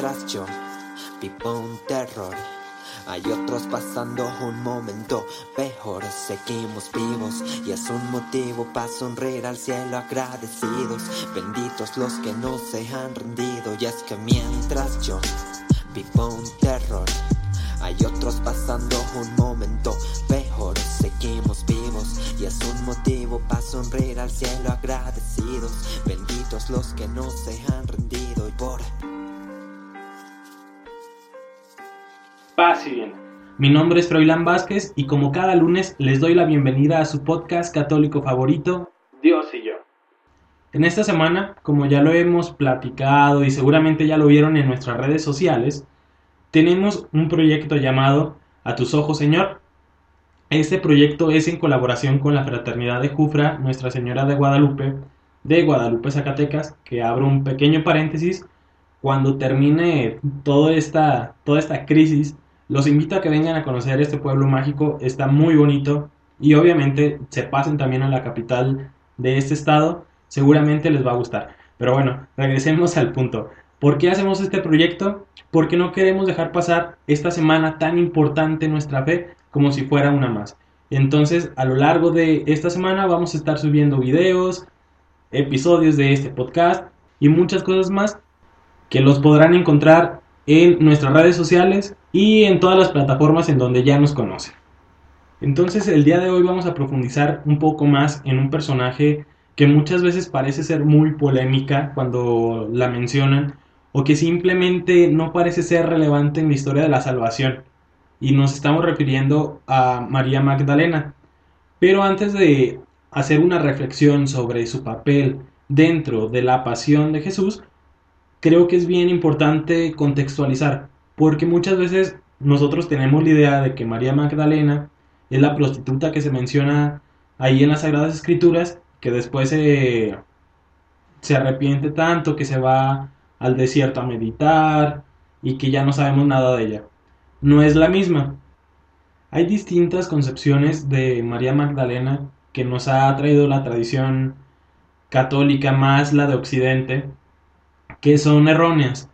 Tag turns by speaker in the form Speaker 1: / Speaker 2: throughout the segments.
Speaker 1: mientras yo vivo un terror. Hay otros pasando un momento peor, seguimos vivos y es un motivo para sonreír al cielo agradecidos. Benditos los que no se han rendido y es que mientras yo vivo un terror, hay otros pasando un momento peor, seguimos vivos y es un motivo para sonreír al cielo agradecidos. Benditos los que no se han rendido
Speaker 2: Paz y bien. Mi nombre es Froilán Vázquez y como cada lunes les doy la bienvenida a su podcast católico favorito, Dios y yo. En esta semana, como ya lo hemos platicado y seguramente ya lo vieron en nuestras redes sociales, tenemos un proyecto llamado A tus ojos, Señor. Este proyecto es en colaboración con la Fraternidad de Jufra, Nuestra Señora de Guadalupe, de Guadalupe, Zacatecas, que abro un pequeño paréntesis. Cuando termine toda esta, toda esta crisis, los invito a que vengan a conocer este pueblo mágico, está muy bonito y obviamente se pasen también a la capital de este estado, seguramente les va a gustar. Pero bueno, regresemos al punto. ¿Por qué hacemos este proyecto? Porque no queremos dejar pasar esta semana tan importante en nuestra fe como si fuera una más. Entonces, a lo largo de esta semana vamos a estar subiendo videos, episodios de este podcast y muchas cosas más que los podrán encontrar en nuestras redes sociales y en todas las plataformas en donde ya nos conocen. Entonces el día de hoy vamos a profundizar un poco más en un personaje que muchas veces parece ser muy polémica cuando la mencionan o que simplemente no parece ser relevante en la historia de la salvación. Y nos estamos refiriendo a María Magdalena. Pero antes de hacer una reflexión sobre su papel dentro de la pasión de Jesús, creo que es bien importante contextualizar, porque muchas veces nosotros tenemos la idea de que María Magdalena es la prostituta que se menciona ahí en las Sagradas Escrituras, que después se, arrepiente tanto que se va al desierto a meditar y que ya no sabemos nada de ella. No es la misma. Hay distintas concepciones de María Magdalena que nos ha traído la tradición católica más la de Occidente, que son erróneas.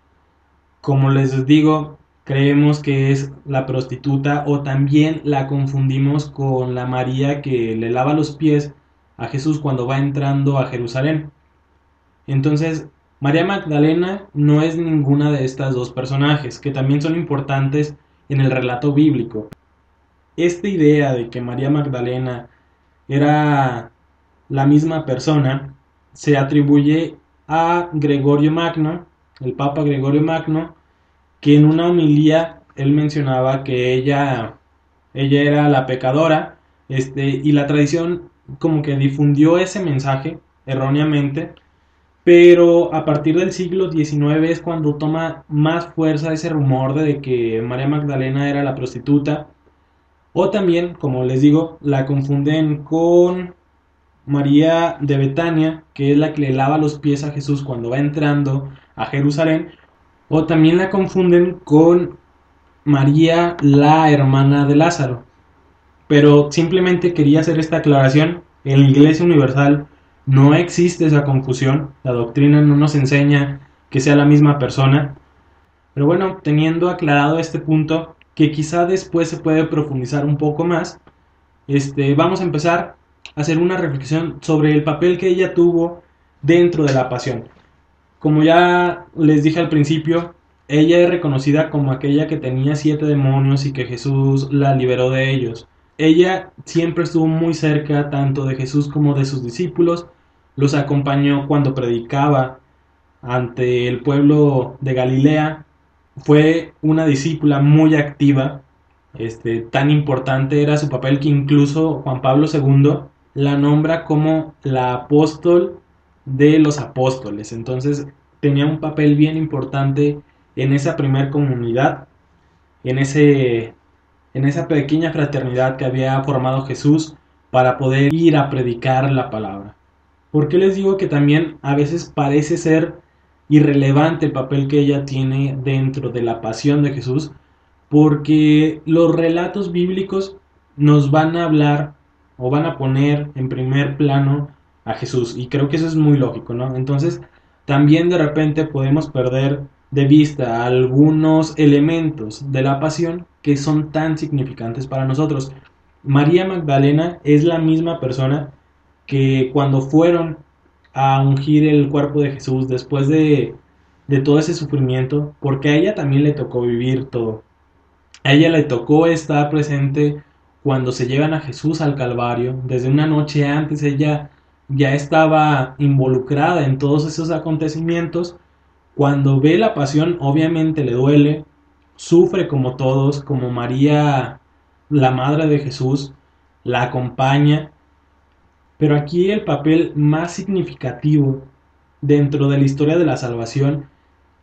Speaker 2: Como les digo, creemos que es la prostituta o también la confundimos con la María que le lava los pies a Jesús cuando va entrando a Jerusalén. Entonces, María Magdalena no es ninguna de estas dos personajes, que también son importantes en el relato bíblico. Esta idea de que María Magdalena era la misma persona se atribuye a Gregorio Magno, el Papa Gregorio Magno, que en una homilía él mencionaba que ella, ella era la pecadora, este, y la tradición como que difundió ese mensaje erróneamente, pero a partir del siglo XIX es cuando toma más fuerza ese rumor de que María Magdalena era la prostituta, o también, como les digo, la confunden con María de Betania, que es la que le lava los pies a Jesús cuando va entrando a Jerusalén, o también la confunden con María, la hermana de Lázaro. Pero simplemente quería hacer esta aclaración. En la Iglesia Universal no existe esa confusión. La doctrina no nos enseña que sea la misma persona. Pero bueno, teniendo aclarado este punto, que quizá después se puede profundizar un poco más, este, vamos a empezar hacer una reflexión sobre el papel que ella tuvo dentro de la pasión. Como ya les dije al principio, ella es reconocida como aquella que tenía siete demonios y que Jesús la liberó de ellos. Ella siempre estuvo muy cerca tanto de Jesús como de sus discípulos, los acompañó cuando predicaba ante el pueblo de Galilea, fue una discípula muy activa, este, tan importante era su papel que incluso Juan Pablo II la nombra como la apóstol de los apóstoles. Entonces tenía un papel bien importante en esa primer comunidad, en, ese, en esa pequeña fraternidad que había formado Jesús para poder ir a predicar la palabra. ¿Por qué les digo que también a veces parece ser irrelevante el papel que ella tiene dentro de la pasión de Jesús? Porque los relatos bíblicos nos van a hablar o van a poner en primer plano a Jesús. Y creo que eso es muy lógico, ¿no? Entonces, también de repente podemos perder de vista algunos elementos de la pasión que son tan significantes para nosotros. María Magdalena es la misma persona que cuando fueron a ungir el cuerpo de Jesús después de, de todo ese sufrimiento, porque a ella también le tocó vivir todo. A ella le tocó estar presente cuando se llevan a Jesús al Calvario. Desde una noche antes ella ya estaba involucrada en todos esos acontecimientos. Cuando ve la pasión, obviamente le duele, sufre como todos, como María, la madre de Jesús, la acompaña. Pero aquí el papel más significativo dentro de la historia de la salvación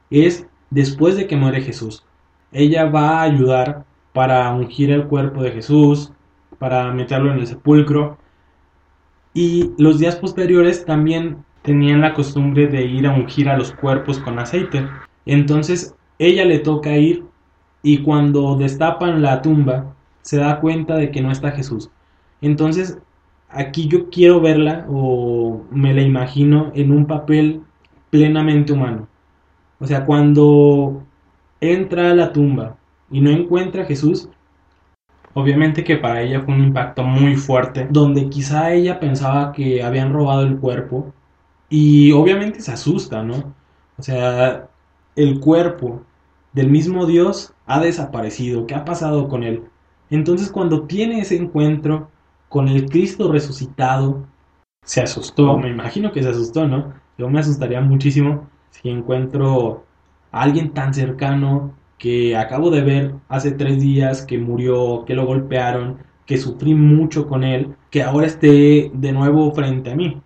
Speaker 2: es después de que muere Jesús. Ella va a ayudar para ungir el cuerpo de Jesús, para meterlo en el sepulcro. Y los días posteriores también tenían la costumbre de ir a ungir a los cuerpos con aceite. Entonces ella le toca ir y cuando destapan la tumba se da cuenta de que no está Jesús. Entonces aquí yo quiero verla o me la imagino en un papel plenamente humano. O sea, cuando entra a la tumba y no encuentra a Jesús, obviamente que para ella fue un impacto muy fuerte, donde quizá ella pensaba que habían robado el cuerpo y obviamente se asusta, ¿no? O sea, el cuerpo del mismo Dios ha desaparecido, ¿qué ha pasado con él? Entonces cuando tiene ese encuentro con el Cristo resucitado, se asustó, me imagino que se asustó, ¿no? Yo me asustaría muchísimo si encuentro a alguien tan cercano que acabo de ver hace tres días que murió, que lo golpearon, que sufrí mucho con él, que ahora esté de nuevo frente a mí.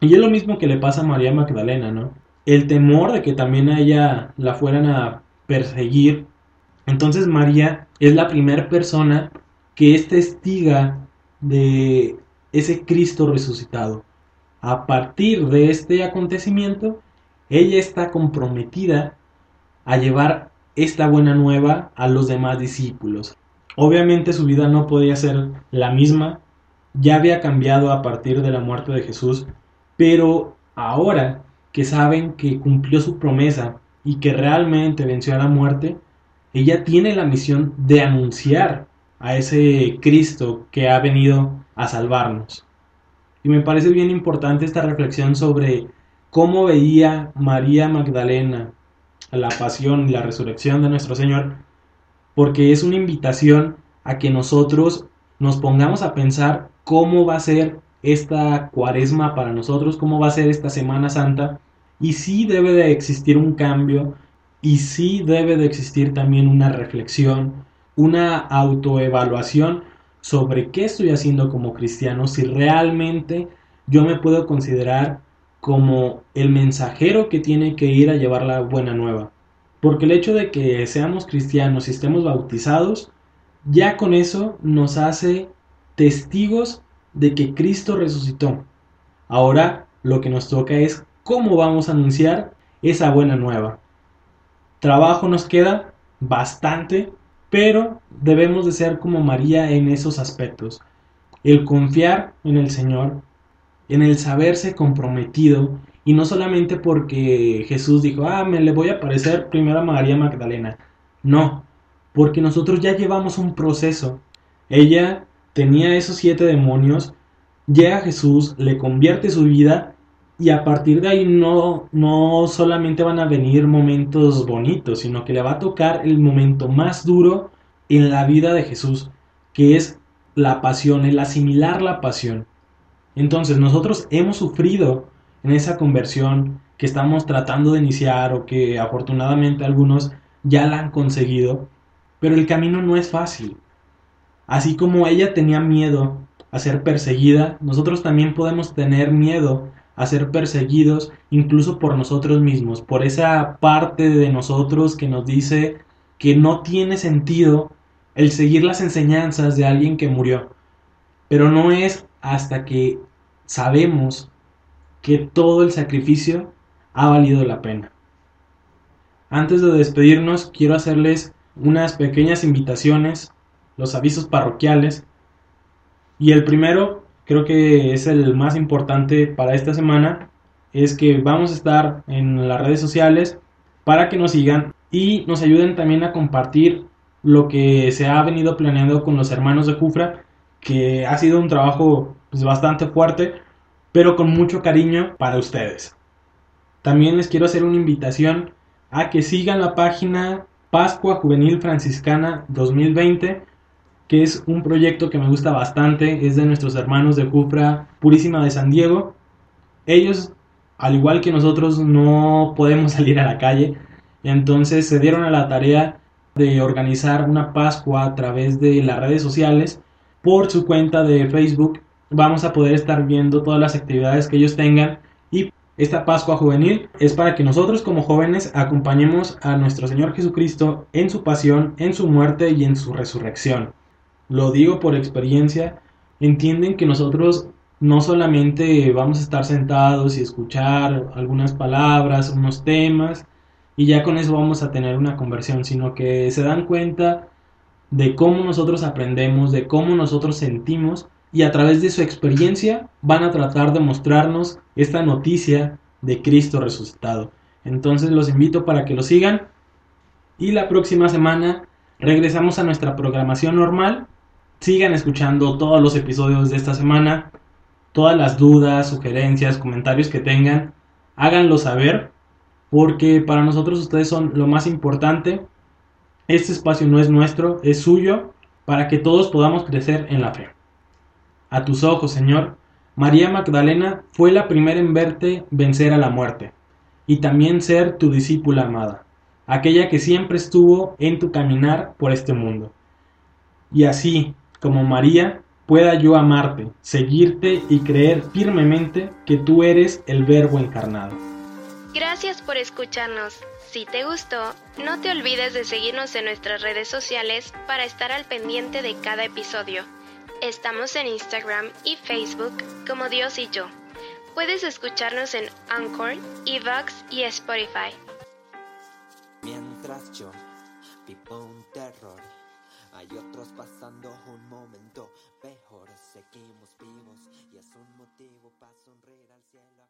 Speaker 2: Y es lo mismo que le pasa a María Magdalena, ¿no? El temor de que también a ella la fueran a perseguir. Entonces María es la primera persona que es testiga de ese Cristo resucitado. A partir de este acontecimiento, ella está comprometida a llevar esta buena nueva a los demás discípulos. Obviamente su vida no podía ser la misma, ya había cambiado a partir de la muerte de Jesús, pero ahora que saben que cumplió su promesa y que realmente venció a la muerte, ella tiene la misión de anunciar a ese Cristo que ha venido a salvarnos. Y me parece bien importante esta reflexión sobre cómo veía María Magdalena la pasión y la resurrección de nuestro Señor, porque es una invitación a que nosotros nos pongamos a pensar cómo va a ser esta cuaresma para nosotros, cómo va a ser esta Semana Santa, y sí debe de existir un cambio, y sí debe de existir también una reflexión, una autoevaluación sobre qué estoy haciendo como cristiano, si realmente yo me puedo considerar como el mensajero que tiene que ir a llevar la buena nueva. Porque el hecho de que seamos cristianos y estemos bautizados, ya con eso nos hace testigos de que Cristo resucitó. Ahora lo que nos toca es cómo vamos a anunciar esa buena nueva. Trabajo nos queda bastante, pero debemos de ser como María en esos aspectos. El confiar en el Señor, en el saberse comprometido y no solamente porque Jesús dijo, ah, me le voy a parecer primero a María Magdalena. No, porque nosotros ya llevamos un proceso. Ella tenía esos siete demonios, llega Jesús, le convierte su vida y a partir de ahí no, no solamente van a venir momentos bonitos, sino que le va a tocar el momento más duro en la vida de Jesús, que es la pasión, el asimilar la pasión. Entonces nosotros hemos sufrido en esa conversión que estamos tratando de iniciar o que afortunadamente algunos ya la han conseguido, pero el camino no es fácil. Así como ella tenía miedo a ser perseguida, nosotros también podemos tener miedo a ser perseguidos incluso por nosotros mismos, por esa parte de nosotros que nos dice que no tiene sentido el seguir las enseñanzas de alguien que murió. Pero no es hasta que sabemos que todo el sacrificio ha valido la pena. Antes de despedirnos, quiero hacerles unas pequeñas invitaciones, los avisos parroquiales. Y el primero, creo que es el más importante para esta semana, es que vamos a estar en las redes sociales para que nos sigan y nos ayuden también a compartir lo que se ha venido planeando con los hermanos de Jufra, que ha sido un trabajo pues, bastante fuerte, pero con mucho cariño para ustedes. También les quiero hacer una invitación a que sigan la página Pascua Juvenil Franciscana 2020, que es un proyecto que me gusta bastante, es de nuestros hermanos de Jufra Purísima de San Diego. Ellos, al igual que nosotros, no podemos salir a la calle, entonces se dieron a la tarea de organizar una Pascua a través de las redes sociales por su cuenta de Facebook. Vamos a poder estar viendo todas las actividades que ellos tengan y esta Pascua juvenil es para que nosotros como jóvenes acompañemos a nuestro Señor Jesucristo en su pasión, en su muerte y en su resurrección. Lo digo por experiencia. Entienden que nosotros no solamente vamos a estar sentados y escuchar algunas palabras, unos temas, y ya con eso vamos a tener una conversión, sino que se dan cuenta de cómo nosotros aprendemos, de cómo nosotros sentimos y a través de su experiencia van a tratar de mostrarnos esta noticia de Cristo resucitado. Entonces los invito para que lo sigan y la próxima semana regresamos a nuestra programación normal. Sigan escuchando todos los episodios de esta semana, todas las dudas, sugerencias, comentarios que tengan, háganlo saber porque para nosotros ustedes son lo más importante. Este espacio no es nuestro, es suyo, para que todos podamos crecer en la fe. A tus ojos, Señor, María Magdalena fue la primera en verte vencer a la muerte, y también ser tu discípula amada, aquella que siempre estuvo en tu caminar por este mundo. Y así, como María, pueda yo amarte, seguirte y creer firmemente que tú eres el Verbo encarnado.
Speaker 3: Gracias por escucharnos. Si te gustó, no te olvides de seguirnos en nuestras redes sociales para estar al pendiente de cada episodio. Estamos en Instagram y Facebook como Dios y yo. Puedes escucharnos en Anchor, Evox y Spotify.
Speaker 1: Mientras yo vivo un terror, hay otros pasando un momento peor. Seguimos vivos y es un motivo para sonreír al cielo.